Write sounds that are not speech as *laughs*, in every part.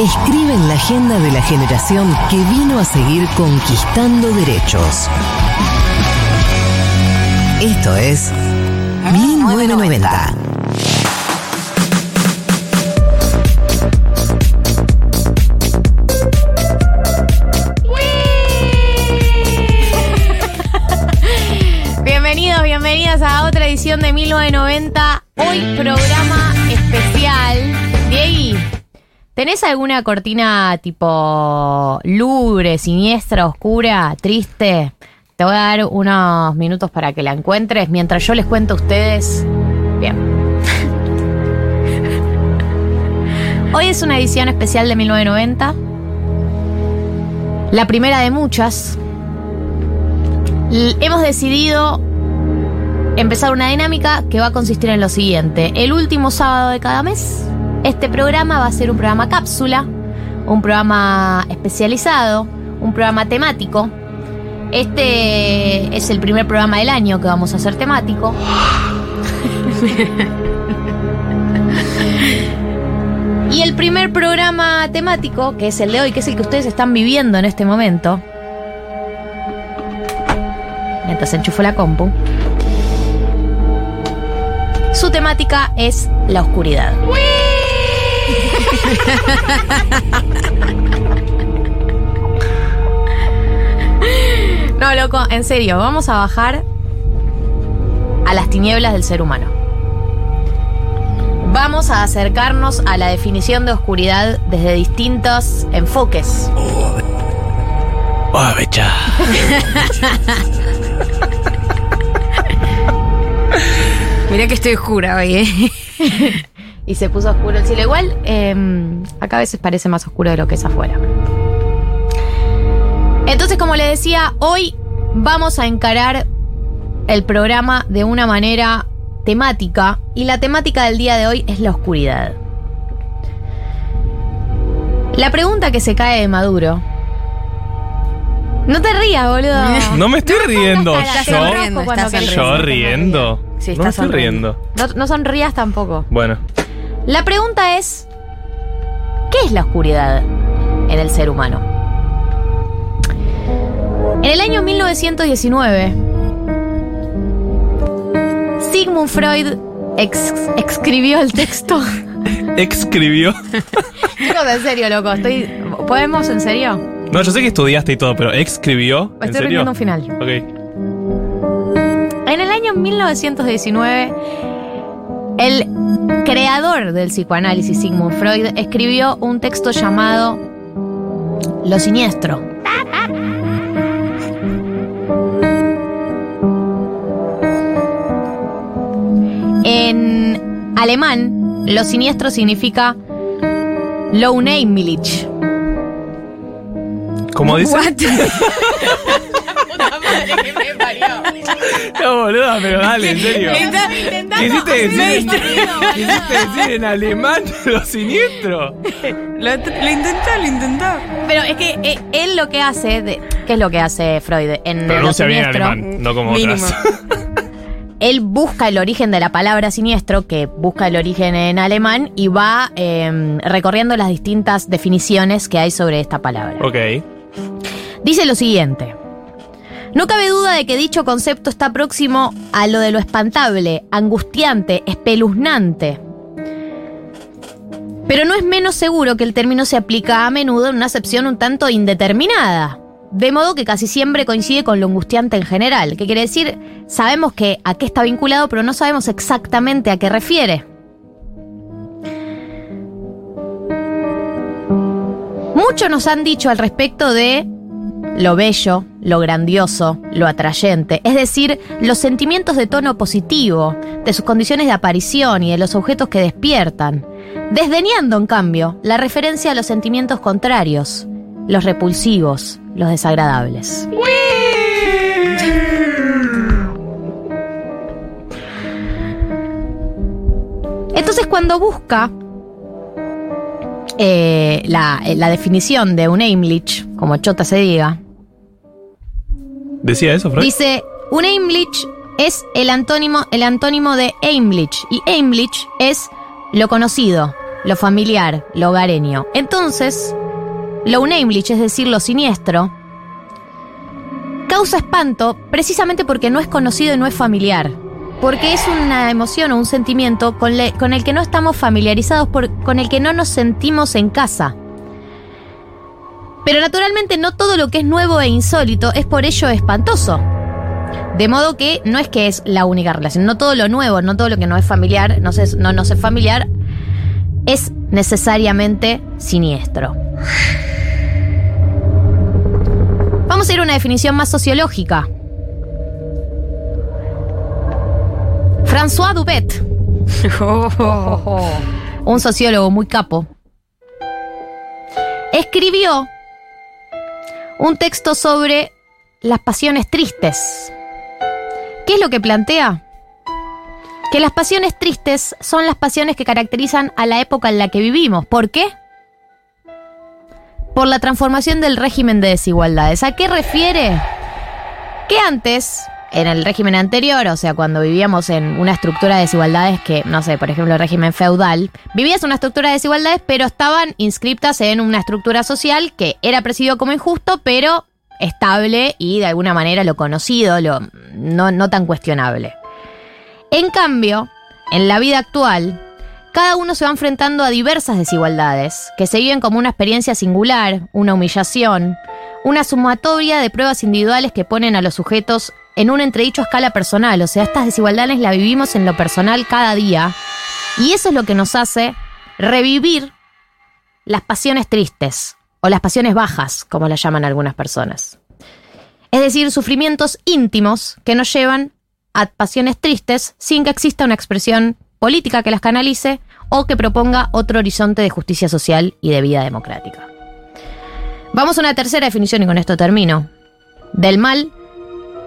escriben la agenda de la generación que vino a seguir conquistando derechos. Esto es 1990. *laughs* Bienvenidos, bienvenidas a otra edición de 1990. Hoy programa especial. ¿Tenés alguna cortina tipo lúgubre, siniestra, oscura, triste? Te voy a dar unos minutos para que la encuentres mientras yo les cuento a ustedes. Bien. *laughs* Hoy es una edición especial de 1990. La primera de muchas. Hemos decidido empezar una dinámica que va a consistir en lo siguiente. El último sábado de cada mes, este programa va a ser un programa cápsula, un programa especializado, un programa temático. Este es el primer programa del año que vamos a hacer temático. *laughs* Y el primer programa temático, que es el de hoy, que es el que ustedes están viviendo en este momento, mientras enchufo la compu. Su temática es la oscuridad. *laughs* No, loco, en serio, vamos a bajar a las tinieblas del ser humano. Vamos a acercarnos a la definición de oscuridad desde distintos enfoques. Oh, becha. Mirá que estoy oscura hoy, ¿eh? *laughs* y se puso oscuro el cielo. Igual, eh, acá a veces parece más oscuro de lo que es afuera. Entonces, como les decía, hoy vamos a encarar el programa de una manera temática. Y la temática del día de hoy es la oscuridad. La pregunta que se cae de Maduro. No te rías, boludo. *laughs* No me estoy riendo. Estás te Yo, riendo. Sí, no me estás estoy riendo. No, no sonrías tampoco. Bueno, La pregunta es, ¿qué es la oscuridad en el ser humano? En el año 1919, Sigmund Freud ex- escribió el texto. *laughs* escribió. En serio, loco, estoy. ¿Podemos en serio? No, yo sé que estudiaste y todo, pero escribió. ¿En Estoy serio? rindiendo un final. Ok. En el año 1919, el creador del psicoanálisis, Sigmund Freud, escribió un texto llamado Lo siniestro. En alemán, lo siniestro significa Low Name *laughs* *laughs* No, boluda, pero dale, en serio. Quisiste decir, quisiste decir en alemán *laughs* lo siniestro. Lo, lo intentó, lo intentó. Pero es que eh, él lo que hace, de- ¿qué es lo que hace Freud? En Pronuncia lo bien siniestro, alemán, no como Mínimo. otras. *laughs* Él busca el origen de la palabra siniestro, que busca el origen en alemán, y va eh, recorriendo las distintas definiciones que hay sobre esta palabra. Ok. Dice lo siguiente. No cabe duda de que dicho concepto está próximo a lo de lo espantable, angustiante, espeluznante. Pero no es menos seguro que el término se aplica a menudo en una acepción un tanto indeterminada. De modo que casi siempre coincide con lo angustiante en general, que quiere decir, sabemos que a qué está vinculado, pero no sabemos exactamente a qué refiere. Muchos nos han dicho al respecto de lo bello, lo grandioso, lo atrayente, es decir, los sentimientos de tono positivo, de sus condiciones de aparición y de los objetos que despiertan, desdeñando en cambio la referencia a los sentimientos contrarios, los repulsivos, los desagradables. Entonces cuando busca eh, la, la definición de un Aimlich, como chota se diga, ¿Decía eso, Freud? Dice, un Aimlich es el antónimo, el antónimo de Aimlich. Y Aimlich es lo conocido, lo familiar, lo hogareño. Entonces, lo unheimlich, es decir, lo siniestro, causa espanto precisamente porque no es conocido y no es familiar. Porque es una emoción o un sentimiento con, le- con el que no estamos familiarizados, por- con el que no nos sentimos en casa. Pero naturalmente no todo lo que es nuevo e insólito es por ello espantoso. De modo que no es que es la única relación, no todo lo nuevo, no todo lo que no es familiar, no, se- no nos es familiar, es necesariamente siniestro. Vamos a ir a una definición más sociológica. François Dubet, *laughs* un sociólogo muy capo, escribió un texto sobre las pasiones tristes. ¿Qué es lo que plantea? Que las pasiones tristes son las pasiones que caracterizan a la época en la que vivimos. ¿Por qué? Por la transformación del régimen de desigualdades. ¿A qué refiere? Que antes, en el régimen anterior, o sea, cuando vivíamos en una estructura de desigualdades que, no sé, por ejemplo, el régimen feudal, vivías una estructura de desigualdades, pero estaban inscriptas en una estructura social que era percibido como injusto, pero estable y de alguna manera lo conocido, lo no, no tan cuestionable. En cambio, en la vida actual, cada uno se va enfrentando a diversas desigualdades, que se viven como una experiencia singular, una humillación, una sumatoria de pruebas individuales que ponen a los sujetos en un entredicho escala personal. O sea, estas desigualdades las vivimos en lo personal cada día. Y eso es lo que nos hace revivir las pasiones tristes o las pasiones bajas, como las llaman algunas personas. Es decir, sufrimientos íntimos que nos llevan a pasiones tristes sin que exista una expresión política que las canalice o que proponga otro horizonte de justicia social y de vida democrática. Vamos a una tercera definición y con esto termino. Del mal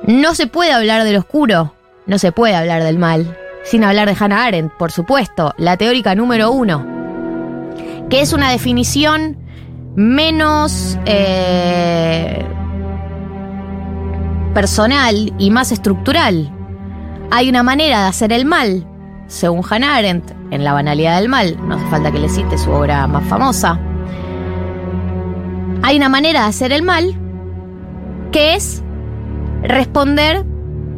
no se puede hablar del oscuro, no se puede hablar del mal, sin hablar de Hannah Arendt, por supuesto, la teórica número uno, que es una definición menos eh, personal y más estructural. Hay una manera de hacer el mal, según Hannah Arendt, en La banalidad del mal, no hace falta que le cite su obra más famosa. Hay una manera de hacer el mal que es responder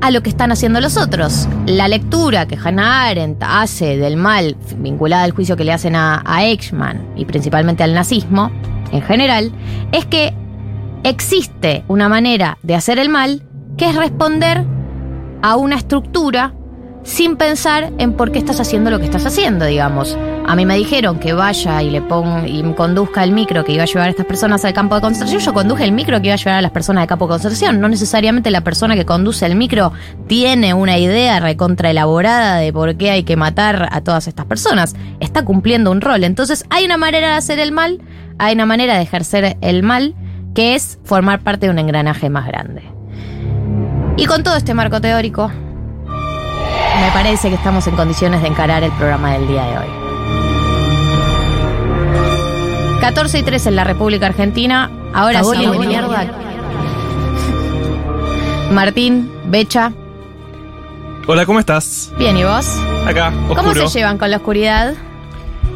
a lo que están haciendo los otros. La lectura que Hannah Arendt hace del mal vinculada al juicio que le hacen a, a Eichmann y principalmente al nazismo en general, es que existe una manera de hacer el mal que es responder a una estructura sin pensar en por qué estás haciendo lo que estás haciendo, digamos. A mí me dijeron que vaya y le ponga y conduzca el micro que iba a llevar a estas personas al campo de concentración. Yo conduje el micro que iba a llevar a las personas al campo de concentración. No necesariamente la persona que conduce el micro tiene una idea recontra elaborada de por qué hay que matar a todas estas personas. Está cumpliendo un rol. Entonces, hay una manera de hacer el mal, hay una manera de ejercer el mal, que es formar parte de un engranaje más grande. Y con todo este marco teórico, me parece que estamos en condiciones de encarar el programa del día de hoy. 14 y 3 en la República Argentina. Ahora sí. Martín, Becha, Hola, ¿cómo estás? bien, ¿y vos? Acá, ¿Cómo oscuro. se llevan con la oscuridad?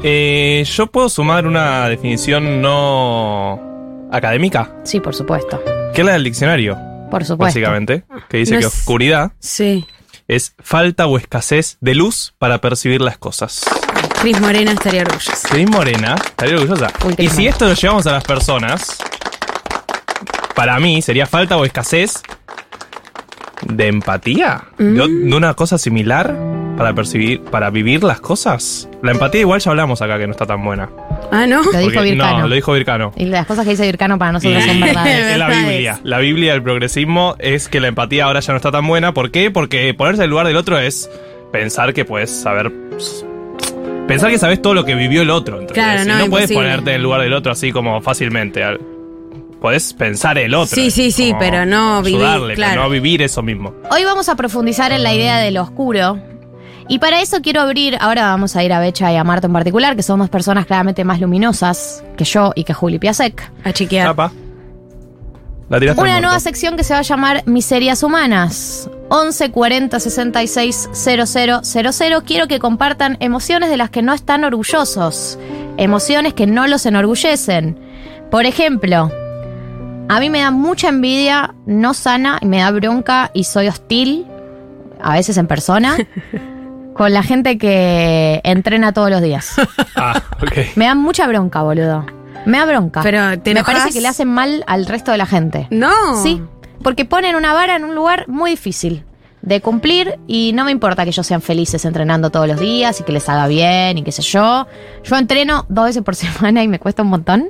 Eh, Yo puedo sumar una definición no académica, Sí, por supuesto. que es la del diccionario. Por supuesto. básicamente, que dice No que es- oscuridad Sí. es falta o escasez de luz para percibir las cosas. Cris Morena estaría orgullosa. Cris Morena, estaría orgullosa. Uy, Y si Morena. esto lo llevamos a las personas, para mí sería falta o escasez de empatía. De, Mm. de una cosa similar para percibir, para vivir las cosas. La empatía igual ya hablamos acá que no está tan buena. Ah, ¿no? Lo dijo Vircano. No, lo dijo Vircano. Y las cosas que dice Vircano para Y nosotros son *laughs* es verdades. la Verdades. Biblia. La Biblia del progresismo es que la empatía ahora ya no está tan buena. ¿Por qué? Porque ponerse en el lugar del otro es pensar que puedes saber. Pensar que sabes todo lo que vivió el otro. ¿entendés? Claro, no, no puedes ponerte en el lugar del otro así como fácilmente. Podés pensar el otro. Sí, sí, sí, pero no vivir, ayudarle, pero claro. no vivir eso mismo. Hoy vamos a profundizar en la idea de lo oscuro. Y para eso quiero abrir, ahora vamos a ir a Becha y a Marta en particular, que son dos personas claramente más luminosas que yo y que Juli Piasek. A chequear. Chapa. La Una nueva sección que se va a llamar Miserias Humanas. 11 40 66 0000. Quiero que compartan emociones de las que no están orgullosos. Emociones que no los enorgullecen. Por ejemplo, a mí me da mucha envidia, no sana, y me da bronca y soy hostil, a veces en persona, *laughs* con la gente que entrena todos los días. *laughs* Ah, ok. Me da mucha bronca, boludo. Me da bronca. Pero, ¿te me enojas? parece que le hacen mal al resto de la gente. No. Sí, porque ponen una vara en un lugar muy difícil de cumplir y no me importa que ellos sean felices entrenando todos los días y que les haga bien y qué sé yo. Yo entreno dos veces por *laughs* semana y me cuesta un montón.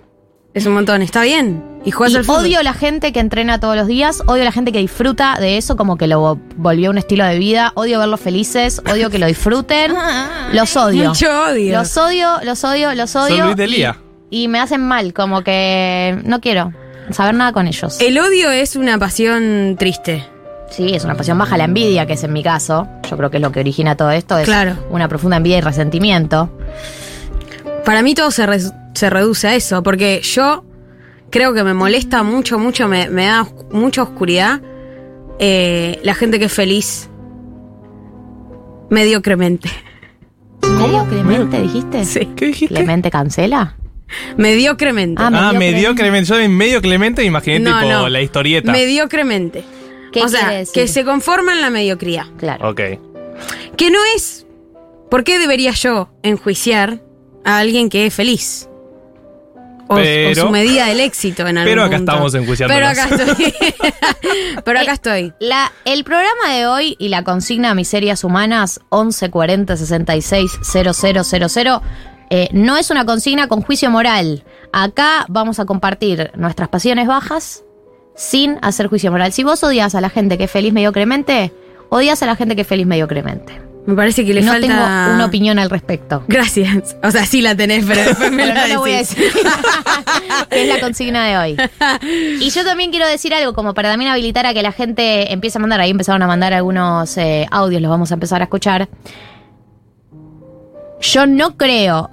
Es un montón, está bien. Y juegas al odio la gente que entrena todos los días, odio la gente que disfruta de eso como que lo volvió un estilo de vida, odio verlos felices, odio que lo disfruten. *laughs* Los odio. Mucho odio. Los odio, los odio, los odio. Son Luis de y- Lía. Y, me hacen mal, como que no quiero saber nada con ellos. El odio es una pasión triste. Sí, es una pasión baja la envidia, que es en mi caso. Yo creo que es lo que origina todo esto. Es Claro. una profunda envidia y resentimiento. Para mí todo se, re- se reduce a eso, porque yo creo que me molesta mucho, mucho, me, me da mucha oscuridad eh, la gente que es feliz mediocremente. ¿Medio Clemente dijiste? Sí. ¿Qué dijiste? ¿Clemente cancela? *laughs* Mediocremente. Ah, Ah, medio medio Clemente. Yo en medio Clemente me imaginé No, tipo no. la historieta. Mediocremente. ¿Qué o sea, quiere decir? que se conforma en la mediocridad. Claro. Ok. Que no es. ¿Por qué debería yo enjuiciar a alguien que es feliz? O, Pero- o su medida del éxito en algún Pero acá punto. estamos enjuiciándolos. Pero acá estoy. *laughs* Pero acá Eh, estoy. La, el programa de hoy y la consigna Miserias Humanas 11 40 66 0000 eh, no es una consigna con juicio moral. Acá vamos a compartir nuestras pasiones bajas sin hacer juicio moral. Si vos odias a la gente que es feliz mediocremente, odias a la gente que es feliz mediocremente. Me parece que le no falta. tengo una opinión al respecto. Gracias. O sea, sí la tenés, pero después me Pero la no lo voy a decir. *laughs* es la consigna de hoy. Y yo también quiero decir algo, como para también habilitar a que la gente empiece a mandar. Ahí empezaron a mandar algunos eh, audios, los vamos a empezar a escuchar. Yo no creo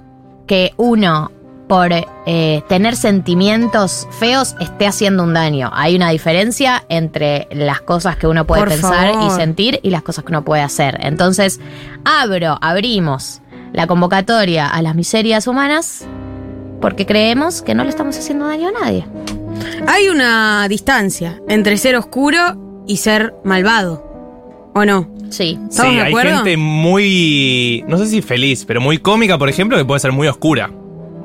que uno, por eh, tener sentimientos feos, esté haciendo un daño. Hay una diferencia entre las cosas que uno puede Por pensar favor. y sentir y las cosas que uno puede hacer. Entonces, abro, abrimos la convocatoria a las miserias humanas porque creemos que no le estamos haciendo daño a nadie. Hay una distancia entre ser oscuro y ser malvado. ¿O no? Sí. ¿Estamos Sí, de hay acuerdo? gente muy. No sé si feliz, pero muy cómica, por ejemplo, que puede ser muy oscura.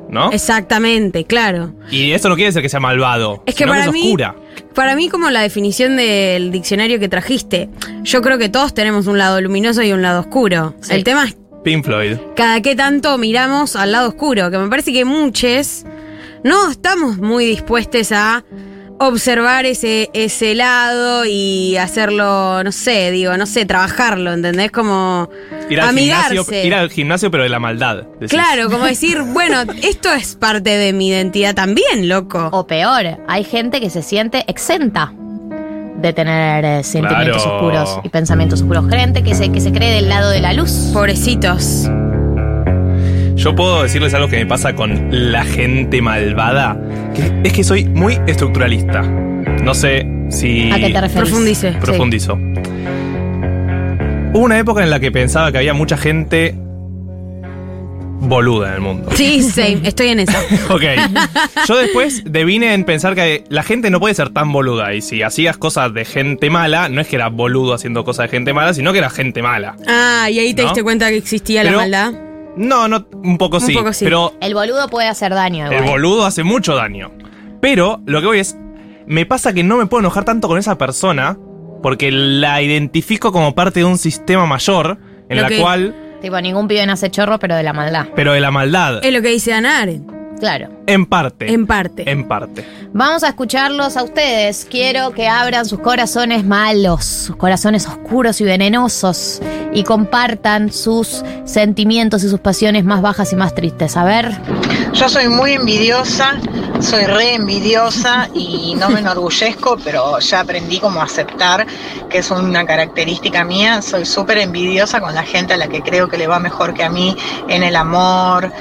¿No? Exactamente, claro. Y eso no quiere decir que sea malvado. Es que sino para es mí, oscura. para mí como la definición del diccionario que trajiste, yo creo que todos tenemos un lado luminoso y un lado oscuro. Sí. El tema es Pink Floyd. cada qué tanto miramos al lado oscuro, que me parece que muchos no estamos muy dispuestos a observar ese, ese lado y hacerlo, no sé, digo, no sé, trabajarlo, ¿entendés? Como Ir al, amigarse. gimnasio, ir al gimnasio, pero de la maldad. decís. Claro, como decir, *laughs* bueno, esto es parte de mi identidad también, loco. O peor, hay gente que se siente exenta de tener eh, sentimientos Claro. oscuros y pensamientos oscuros. Gente que se, que se cree del lado de la luz. Pobrecitos. Yo puedo decirles algo que me pasa con la gente malvada. Que es que soy muy estructuralista. No sé si. ¿A qué te refieres? Profundice. Profundizo. Hubo una época en la que pensaba que había mucha gente boluda en el mundo. Sí, same, estoy en eso. *laughs* Ok. Yo después devine en pensar que la gente no puede ser tan boluda. Y si hacías cosas de gente mala, no es que era boludo haciendo cosas de gente mala, sino que era gente mala. Ah, y ahí te ¿No? diste cuenta que existía Pero- la maldad. No, no, un poco Un sí. poco sí. Pero El boludo puede hacer daño. el igual. boludo hace mucho daño. Pero lo que voy es. Me pasa que no me puedo enojar tanto con esa persona. Porque la identifico como parte de un sistema mayor. En Lo la que- cual. Tipo, ningún pibe nace chorro, pero de la maldad. Pero de la maldad. Es lo que dice Ana Arendt, Claro. En parte. en parte. En parte. Vamos a escucharlos a ustedes. Quiero que abran sus corazones malos, sus corazones oscuros y venenosos y compartan sus sentimientos y sus pasiones más bajas y más tristes. A ver. Yo soy muy envidiosa, soy re envidiosa y no me enorgullezco, pero ya aprendí como a aceptar que es una característica mía. Soy súper envidiosa con la gente a la que creo que le va mejor que a mí en el amor,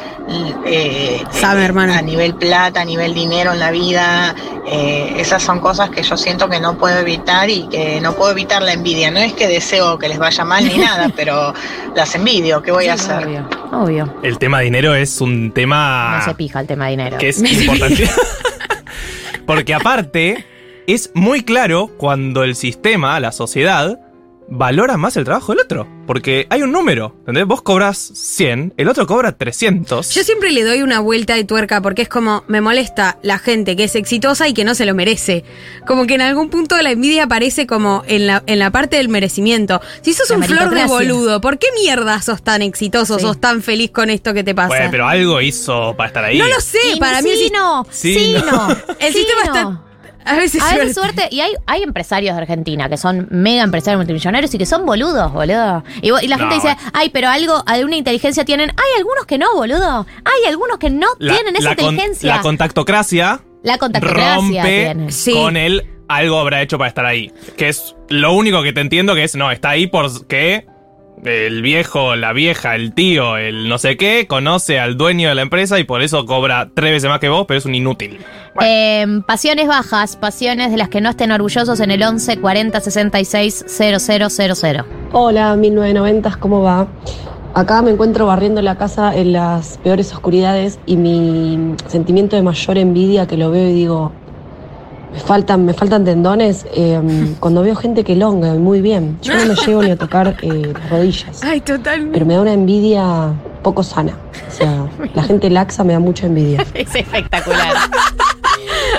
eh, Sabe, eh, hermana. a nivel plata, a nivel dinero en la vida. Eh, esas son cosas que yo siento que no puedo evitar y que no puedo evitar la envidia. No es que deseo que les vaya mal ni *laughs* nada, pero las envidio. ¿Qué voy a hacer? Obvio, obvio. El tema dinero es un tema. No se pija el tema de dinero. que es *laughs* importante. *laughs* Porque aparte, es muy claro cuando el sistema, la sociedad, valora más el trabajo del otro. Porque hay un número, ¿entendés? Vos cobras 100, el otro cobra 300. Yo siempre le doy una vuelta de tuerca porque es como me molesta la gente que es exitosa y que no se lo merece. Como que en algún punto la envidia aparece como en la, en la parte del merecimiento. Si sos La un flor de boludo, ¿por qué mierda sos tan exitoso, Sí. sos tan feliz con esto que te pasa? Bueno, pero algo hizo para estar ahí. no lo sé, para mí sí, no, Sí, sí, no. no. el sí, sistema no. está a veces, A veces suerte. suerte. Y hay, hay empresarios de Argentina que son mega empresarios multimillonarios y que son boludos, boludo. Y, la No, gente dice, bueno. ay, pero algo, alguna inteligencia tienen. Hay algunos que no, boludo. Hay algunos que no La, tienen esa la con- inteligencia. la contactocracia La contactocracia rompe tiene. Sí. con él algo habrá hecho para estar ahí. Que es lo único que te entiendo que es, no, está ahí porque el viejo, la vieja, el tío, el no sé qué, conoce al dueño de la empresa y por eso cobra tres veces más que vos, pero es un inútil. Eh, pasiones bajas, pasiones de las que no estén orgullosos en el 11 40 66 0000. Hola, 1990, ¿cómo va? Acá me encuentro barriendo la casa en las peores oscuridades y mi sentimiento de mayor envidia que lo veo y digo, me faltan, me faltan tendones, eh, *laughs* cuando veo gente que longa y muy bien. Yo no me *laughs* llego ni a tocar eh, las rodillas, Ay, totalmente. pero me da una envidia poco sana. O sea, *laughs* la gente laxa me da mucha envidia. Es espectacular.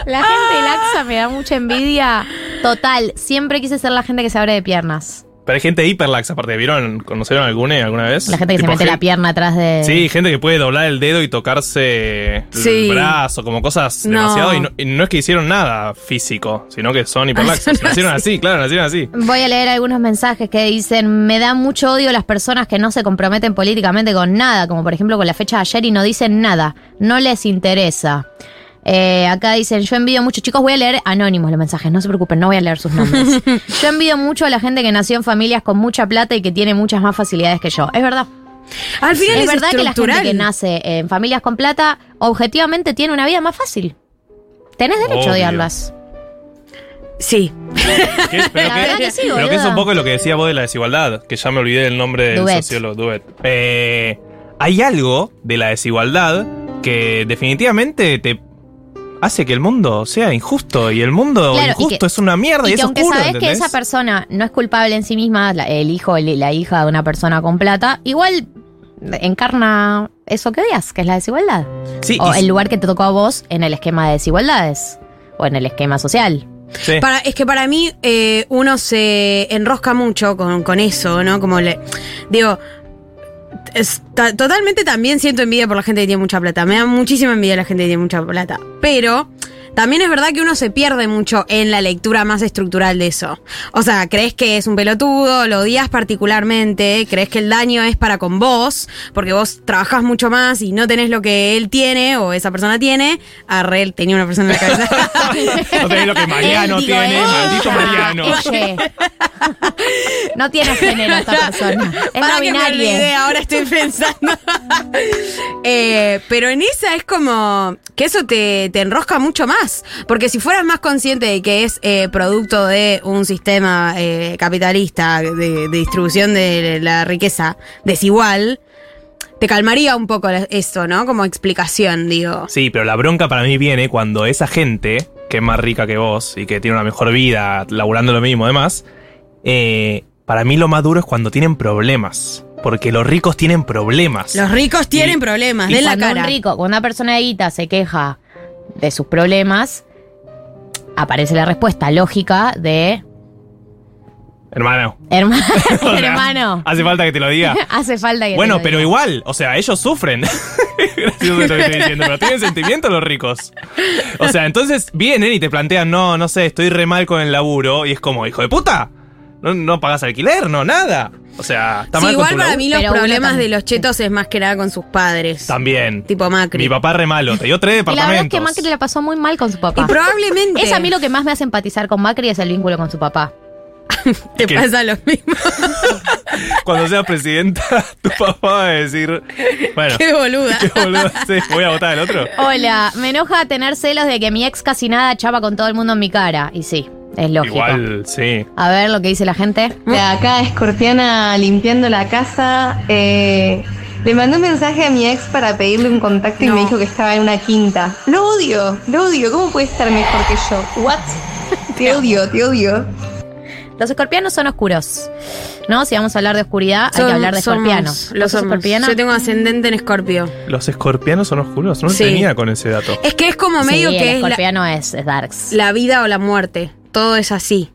La gente laxa me da mucha envidia. Total, siempre quise ser la gente que se abre de piernas. Pero hay gente hiperlax, aparte, ¿vieron? ¿Conocieron alguna alguna vez? La gente que Tipo se mete la pierna atrás de. Sí, gente que puede doblar el dedo y tocarse Sí. el brazo, como cosas No. demasiado. Y no, y no es que hicieron nada físico, sino que son hiperlaxos. son nacieron así. así, claro, nacieron así. Voy a leer algunos mensajes que dicen, me da mucho odio las personas que no se comprometen políticamente con nada, como por ejemplo con la fecha de ayer y no dicen nada, no les interesa. Eh, acá dicen, yo envidio mucho, chicos, voy a leer anónimos los mensajes, no se preocupen, no voy a leer sus nombres. *laughs* yo envidio mucho a la gente que nació en familias con mucha plata y que tiene muchas más facilidades que yo. Es verdad. Al final es es, verdad que la gente que nace en familias con plata, objetivamente tiene una vida más fácil. Tenés derecho Obvio. a odiarlas. Sí. ¿Qué? Pero, *laughs* La que, verdad que sí, pero boludo. que es un poco lo que decía vos de la desigualdad, que ya me olvidé del nombre del Duet. sociólogo Duet. Eh, hay algo de la desigualdad que definitivamente te hace que el mundo sea injusto y el mundo Claro, y injusto que- es una mierda y, Y es que aunque oscuro, sabes que esa persona no es culpable en sí misma, la- el hijo o la hija de una persona con plata, igual encarna eso que odias, que es la desigualdad. Sí, o el lugar que te tocó a vos en el esquema de desigualdades. O en el esquema social. sí. Para, es que para mí eh, uno se enrosca mucho con, con eso, ¿no? Como le. Digo. Es- ta- totalmente también siento envidia por la gente que tiene mucha plata. Me da muchísima envidia la gente que tiene mucha plata. Pero también es verdad que uno se pierde mucho en la lectura más estructural de eso. O sea, crees que es un pelotudo, lo odias particularmente, crees que el daño es para con vos, porque vos trabajás mucho más y no tenés lo que él tiene o esa persona tiene. Arre, él tenía una persona en la cabeza. *laughs* No tenés lo que Mariano Él, digo, tiene, ella. maldito Mariano. Ella. No tiene género esta persona. Es Para no que me olvidé, binaria. ahora estoy pensando. *laughs* Eh, pero en esa es como que eso te, te enrosca mucho más. Porque si fueras más consciente de que es eh, producto de un sistema eh, capitalista de, de distribución de la riqueza desigual, te calmaría un poco eso, ¿no? Como explicación, digo. Sí, pero la bronca para mí viene cuando esa gente, que es más rica que vos y que tiene una mejor vida, laburando lo mismo, además, eh, para mí lo más duro es cuando tienen problemas. Porque los ricos tienen problemas. Los ricos tienen Y- problemas, y den la cara. un rico, cuando una persona de guita se queja de sus problemas, aparece la respuesta lógica de Hermano. hermano, *laughs* O sea, *laughs* hermano, Hace falta que te lo diga. *laughs* hace falta que te Bueno, lo pero diga. igual, o sea, ellos sufren. Gracioso lo que estoy diciendo, pero tienen sentimientos los ricos. O sea, entonces vienen y te plantean, no, no sé, estoy re mal con el laburo. Y es como, hijo de puta, no, no pagas alquiler, no, nada. O sea, está Sí, mal igual para mí los Pero problemas de los chetos es más que nada con sus padres. También. Tipo Macri. Mi papá re malo, te dio tres Y la verdad es departamentos. que Macri la pasó muy mal con su papá. Y probablemente Es a mí lo que más me hace empatizar con Macri es el vínculo con su papá. *laughs* te ¿Qué? pasa lo mismo. *laughs* Cuando seas presidenta, *laughs* tu papá va a decir, bueno, Qué boluda. qué boludo, sí, voy a votar al otro. Hola, me enoja tener celos de que mi ex casi nada chapa con todo el mundo en mi cara. Y sí, es lógico. Igual, sí. A ver lo que dice la gente. De acá, escorpiana limpiando la casa. eh, le mandé un mensaje a mi ex para pedirle un contacto y me dijo que estaba en una quinta. Lo odio, lo odio. ¿Cómo puede estar mejor que yo? ¿What? *laughs* Te odio, te odio. Los escorpianos son oscuros. ¿No? Si vamos a hablar de oscuridad, hay que hablar de somos- escorpianos. Los ¿Vos sos somos. escorpiana? Yo tengo ascendente en escorpio. Los escorpianos son oscuros, no lo Sí. tenía con ese dato. Es que es como Sí, medio el que es la, escorpiano es, es darks. la vida o la muerte. Todo es así.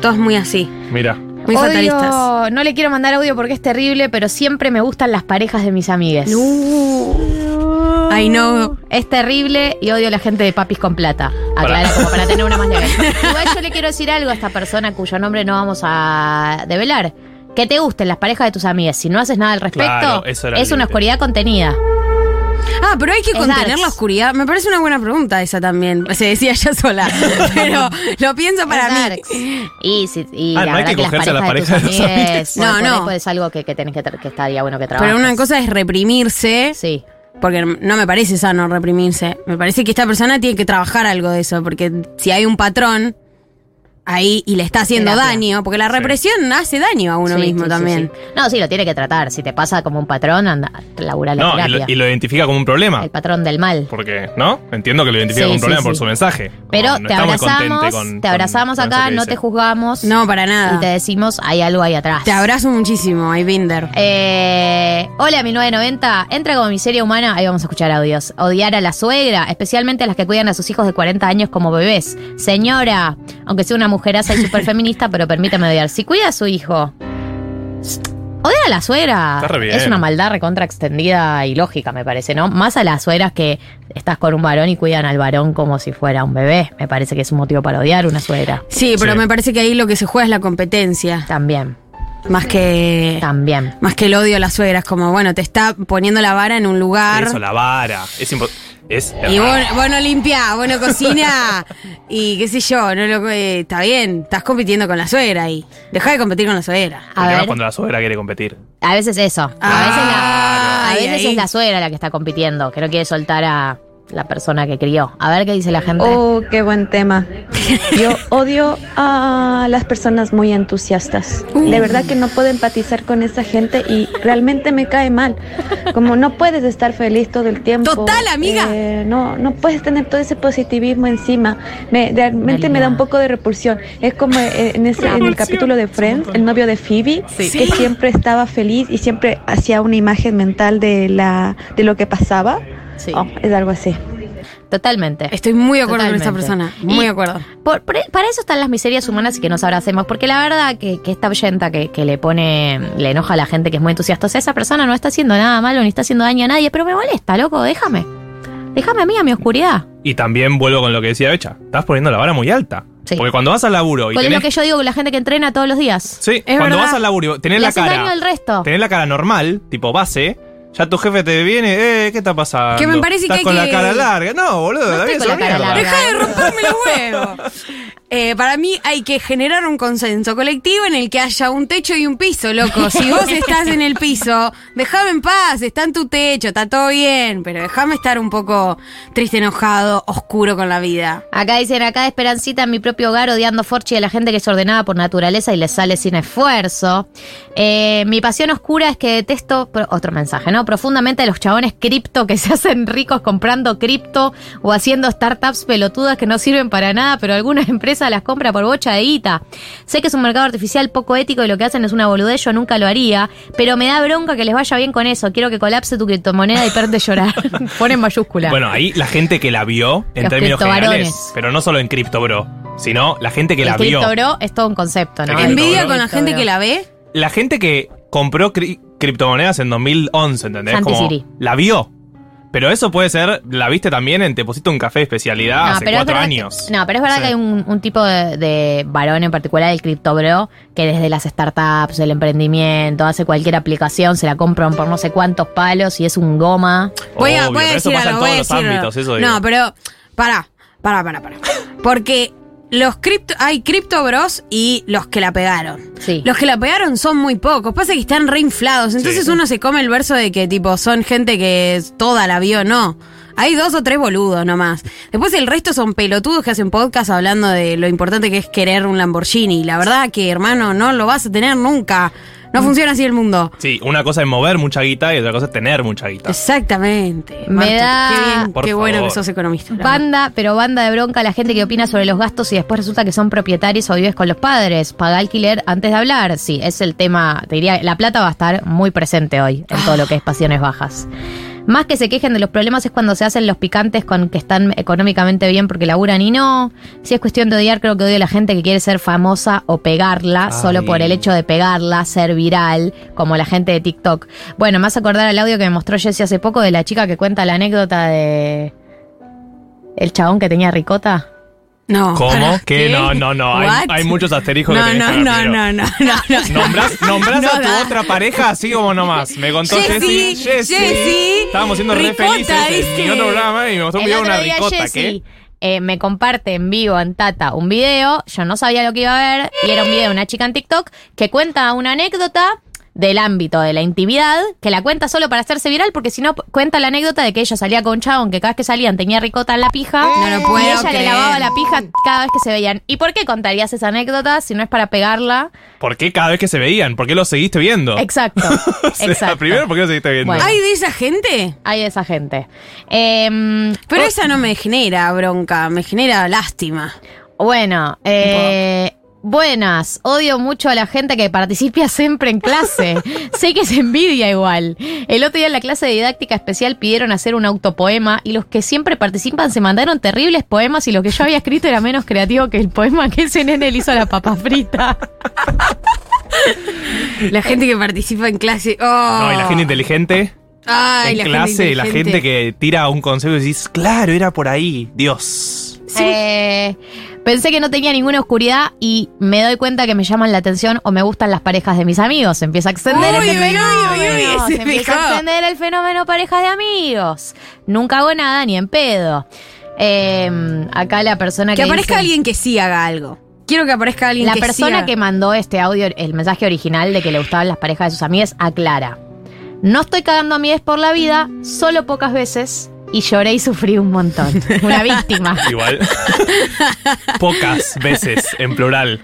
Todo es muy así. Mira. Muy Odio- fatalistas. no le quiero mandar audio porque es terrible, pero siempre me gustan las parejas de mis amigues. I know. Es terrible y odio a la gente de papis con plata. Aclara como para tener una más legal. *laughs* Igual yo le quiero decir algo a esta persona cuyo nombre no vamos a develar. Que te gusten las parejas de tus amigas. Si no haces nada al respecto, Claro, eso era el es una oscuridad contenida. Ah, pero hay que Es contener darks. la oscuridad. Me parece una buena pregunta esa también. Se decía ya sola. *laughs* pero lo pienso para Es mí. darks. Y, si, y Ah, la no hay verdad que que, las cogerse a la parejas pareja de tus No, no. es algo que, que tenés que, que estaría bueno que trabajes. Pero una cosa es reprimirse. Sí. Porque no me parece sano reprimirse. Me parece que esta persona tiene que trabajar algo de eso. Porque si hay un patrón ahí y le está haciendo Terapia. daño, porque la represión hace daño a uno Sí, mismo sí, sí, también. sí. No, sí, lo tiene que tratar. Si te pasa como un patrón, anda, labura la No, y terapia. lo, y lo identifica como un problema. El patrón del mal. Porque, ¿no? Entiendo que lo identifica Sí, como un sí, problema por sí. su mensaje. Pero no te está muy contente abrazamos, con- te con- abrazamos con eso acá, que no dice. te juzgamos. No, para nada. Y te decimos, hay algo ahí atrás. Te abrazo muchísimo, hay Binder. Eh, hola, mi 990. Entra como miseria humana. Ahí vamos a escuchar audios. Odiar a la suegra, especialmente a las que cuidan a sus hijos de 40 años como bebés. Señora, aunque sea una mujeraza y súper feminista, pero permítame odiar. Si cuida a su hijo. Odiar a la suegra Está re bien. es una maldad recontra extendida y lógica, me parece, ¿no? Más a las suegras que estás con un varón y cuidan al varón como si fuera un bebé. Me parece que es un motivo para odiar una suegra. Sí, pero Sí. me parece que ahí lo que se juega es la competencia. También, Más que. también. Más que el odio a las suegras. Como, bueno, te está poniendo la vara en un lugar. Eso, la vara. Es impo- Es. Y vos, vos no limpiás, vos no cocinás. y qué sé yo, no lo, eh, está bien. Estás compitiendo con la suegra ahí. Deja de competir con la suegra. A ver. cuando la suegra quiere competir. A veces eso. A veces, la, a veces es la suegra la que está compitiendo, que no quiere soltar a la persona que crió. A ver qué dice la gente. Oh, qué buen tema. Yo odio a las personas muy entusiastas. De verdad que no puedo empatizar con esa gente y realmente me cae mal. Como no puedes estar feliz todo el tiempo. Total, amiga. Eh, no, no puedes tener todo ese positivismo encima. Me, realmente me da un poco de repulsión. Es como eh, en, ese, en el capítulo de Friends, el novio de Phoebe, Sí. que siempre estaba feliz y siempre hacía una imagen mental de, la, de lo que pasaba. Sí. Oh, es algo así. Totalmente. Estoy muy de acuerdo con esta Totalmente. persona. Muy de acuerdo. por- por- para eso están las miserias humanas y que nos abracemos, porque la verdad que, que esta oyenta que, que le pone, le enoja a la gente que es muy entusiasta, o sea, esa persona no está haciendo nada malo ni está haciendo daño a nadie, pero me molesta, loco, déjame. Déjame a mí, a mi oscuridad. Y también vuelvo con lo que decía Becha. Estás poniendo la vara muy alta. Sí. Porque cuando vas al laburo y Con tenés. lo que yo digo con la gente que entrena todos los días. Sí, Es cuando verdad. vas al laburo, tenés Le la haces daño cara. al resto. Tenés la cara normal, tipo base. Ya tu jefe te viene, eh, ¿qué está pasando? Que me parece Estás que hay con la que- cara larga. No, boludo, No la estoy con la una cara larga. Deja de romperme los huevos. *laughs* Eh, para mí hay que generar un consenso colectivo en el que haya un techo y un piso, loco. Si vos estás en el piso, déjame en paz, está en tu techo, está todo bien, pero déjame estar un poco triste, enojado, oscuro con la vida. Acá dicen, acá de Esperancita en mi propio hogar odiando Forchi a la gente que es ordenada por naturaleza y le sale sin esfuerzo. Eh, mi pasión oscura es que detesto, otro mensaje, ¿no? Profundamente a los chabones cripto que se hacen ricos comprando cripto o haciendo startups pelotudas que no sirven para nada, pero alguna *laughs* empresa las compra por bocha de guita. Sé que es un mercado artificial poco ético y lo que hacen es una boludez, yo nunca lo haría, pero me da bronca que les vaya bien con eso. Quiero que colapse tu criptomoneda y perde llorar. *laughs* Pone en mayúscula. Bueno, ahí la gente que la vio, en Los términos generales, pero no solo en Crypto Bro, sino la gente que el la vio. cripto bro es todo un concepto, ¿no? Envidia Cripto con la Cripto gente bro. que la ve. La gente que compró cri- criptomonedas en 2011, ¿entendés? Santi Como Siri. la vio. Pero eso puede ser, la viste también en Te pusiste un café de especialidad hace pero cuatro verdad años. que- no, pero es verdad Sí. que hay un, un tipo de, de varón en particular, el cripto bro, que desde las startups, el emprendimiento, hace cualquier aplicación, se la compran por no sé cuántos palos y es un goma. Voy a, Obvio, voy a pero eso pasa algo, en todos los ámbitos, eso digo. No, pero pará, pará, pará, pará. Porque los cripto, hay cripto bros y los que la pegaron. Sí. Los que la pegaron son muy pocos, pasa que están reinflados. Entonces Sí. uno se come el verso de que tipo son gente que toda la vio, no. Hay dos o tres boludos nomás. Después el resto son pelotudos que hacen podcast hablando de lo importante que es querer un Lamborghini. La verdad que, hermano, no lo vas a tener nunca. No funciona así el mundo. Sí, una cosa es mover mucha guita y otra cosa es tener mucha guita. Exactamente. Me Martu, da- Qué, bien, Por qué bueno que sos economista. Banda, pero banda de bronca la gente que opina sobre los gastos y después resulta que son propietarios o vives con los padres. Paga alquiler antes de hablar. Sí, es el tema. Te diría, la plata va a estar muy presente hoy en todo lo que es pasiones bajas. Más que se quejen de los problemas es cuando se hacen los picantes con que están económicamente bien porque laburan y no. Si es cuestión de odiar, creo que odio a la gente que quiere ser famosa o pegarla solo por el hecho de pegarla, ser viral, como la gente de TikTok. Bueno, más acordar al audio que me mostró Jessie hace poco de la chica que cuenta la anécdota de el chabón que tenía ricota. No. ¿Cómo? ¿para ¿Qué? qué? No, no, no. Hay, hay muchos asteriscos No, que tenés no, no, no, no, no, no. Nombrás, nombrás No a tu da. otra pareja así como nomás. Me contó Jessy, Jessy. Estábamos siendo re felices en dice. mi otro programa y me mostró un video de una ricota. Jessy, ¿Qué? eh, me comparte en vivo en Tata un video, yo no sabía lo que iba a ver, y era un video de una chica en TikTok que cuenta una anécdota del ámbito de la intimidad, que la cuenta solo para hacerse viral, porque si no cuenta la anécdota de que ella salía con un chabón que cada vez que salían tenía ricota en la pija, No lo puedo y ella le lavaba la pija cada vez que se veían. ¿Y por qué contarías esa anécdota si no es para pegarla? ¿Por qué cada vez que se veían? ¿Por qué lo seguiste viendo? Exacto, *laughs* O sea, exacto. Primero, ¿por qué lo seguiste viendo? Bueno. ¿Hay de esa gente? Hay esa gente. Em, Pero o- esa no me genera bronca, me genera lástima. Bueno, eh, buenas. Odio mucho a la gente que participa *laughs* siempre en clase. sé que se envidia igual. El otro día en la clase de didáctica especial pidieron hacer un autopoema y los que siempre participan se mandaron terribles poemas y lo que yo había escrito era menos creativo que el poema que ese nene le hizo a la papa frita. La gente que participa en clase. Oh. No, y la gente inteligente. Ay, en la clase, gente la gente que tira un consejo y decís, claro, era por ahí. Dios. Eh, pensé que no tenía ninguna oscuridad y me doy cuenta que me llaman la atención o me gustan las parejas de mis amigos. Se empieza a extender Uy, el fenómeno. uy, uy, se ese empieza a extender el fenómeno parejas de amigos. Nunca hago nada ni en pedo. Eh, acá la persona que Que aparezca dice- alguien que sí haga algo. Quiero que aparezca alguien La que sí persona que mandó este audio, el mensaje original de que le gustaban las parejas de sus amigas, aclara. No estoy cagando a amigas por la vida, solo pocas veces, y lloré y sufrí un montón. Una víctima. *laughs* Igual. Pocas veces, en plural.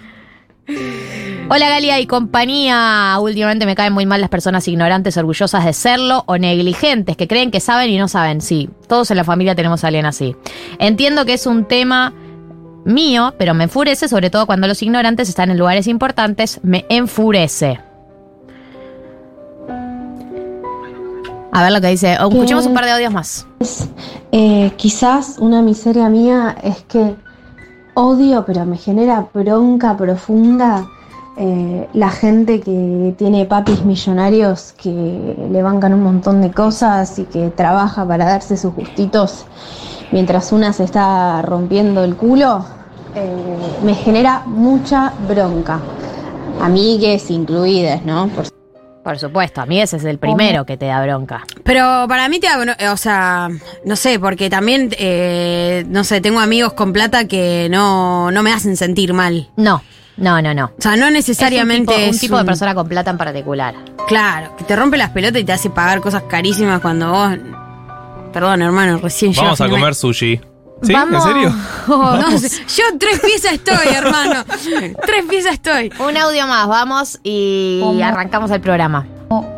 Hola Galia y compañía. Últimamente me caen muy mal las personas ignorantes, orgullosas de serlo o negligentes, que creen que saben y no saben. Sí, todos en la familia tenemos a alguien así. Entiendo que es un tema mío, pero me enfurece, sobre todo cuando los ignorantes están en lugares importantes, me enfurece. A ver lo que dice. Oh, escuchemos un par de audios más. Eh, quizás una miseria mía es que odio, pero me genera bronca profunda eh, la gente que tiene papis millonarios que le bancan un montón de cosas y que trabaja para darse sus gustitos mientras una se está rompiendo el culo. eh, me genera mucha bronca. Amigues incluidas, ¿no? Por Por supuesto, a mí ese es el primero que te da bronca. Pero para mí te da, bro- o sea, no sé, porque también, eh, no sé, tengo amigos con plata que no, no me hacen sentir mal. No, no, no, no. O sea, no necesariamente Es un tipo, un es tipo de un- persona con plata en particular. Claro, que te rompe las pelotas y te hace pagar cosas carísimas cuando vos... Perdón, hermano, recién Vamos a comer sushi. ¿Sí? Vamos. ¿En serio? *laughs* No sé, yo tres piezas estoy, hermano. *laughs* tres piezas estoy. Un audio más, vamos y ¿Cómo? arrancamos el programa.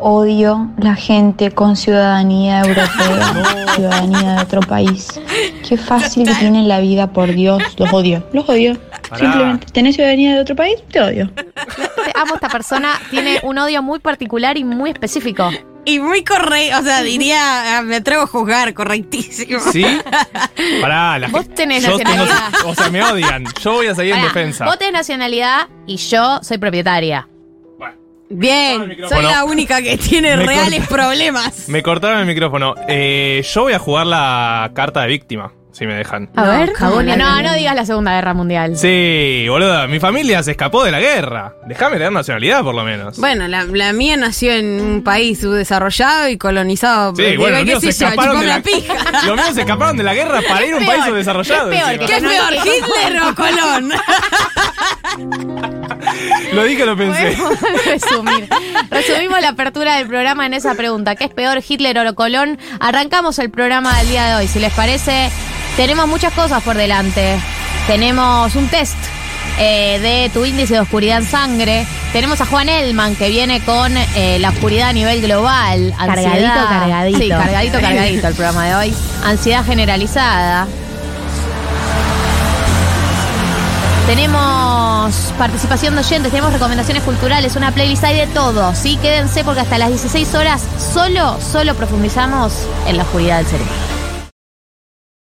Odio la gente con ciudadanía europea, *laughs* ciudadanía de otro país. Qué fácil que tienen la vida, por Dios. Los odio, los odio. Pará. Simplemente, ¿tenés ciudadanía de otro país? Te odio. Amo esta persona, tiene un odio muy particular y muy específico. Y muy correcto, o sea, diría, ah, me atrevo a juzgar, correctísimo. ¿Sí? Pará, la Vos gente- tenés yo tengo- nacionalidad. o sea, me odian. Yo voy a seguir en defensa. Vos tenés nacionalidad y yo soy propietaria. Bien, soy la única que tiene Me reales corta- problemas. *laughs* Me cortaron el micrófono. Eh, yo voy a jugar la carta de víctima, si me dejan. A ver, no, no digas la Segunda Guerra Mundial. Sí, boludo. Mi familia se escapó de la guerra. Déjame tener nacionalidad, por lo menos. Bueno, la, la mía nació en un país subdesarrollado y colonizado. Sí, Digo, bueno, los ¿qué míos se escaparon de la la pija. *laughs* Los míos se escaparon de la guerra para ir a un país subdesarrollado. es peor. ¿Qué es peor, *laughs* Hitler o Colón? Lo dije, lo pensé. *laughs* Resumir. Resumimos la apertura del programa en esa pregunta. ¿Qué es peor, Hitler o Colón? Arrancamos el programa del día de hoy. Si les parece, tenemos muchas cosas por delante. Tenemos un test eh, de tu índice de oscuridad en sangre. Tenemos a Juan Elman que viene con eh, la oscuridad a nivel global. Cargadito, cargadito. Sí, cargadito, cargadito el programa de hoy. Ansiedad generalizada. Tenemos participación de oyentes, tenemos recomendaciones culturales, una playlist, hay de todo, ¿sí? Quédense porque hasta las 16 horas solo, solo profundizamos en la oscuridad del cerebro.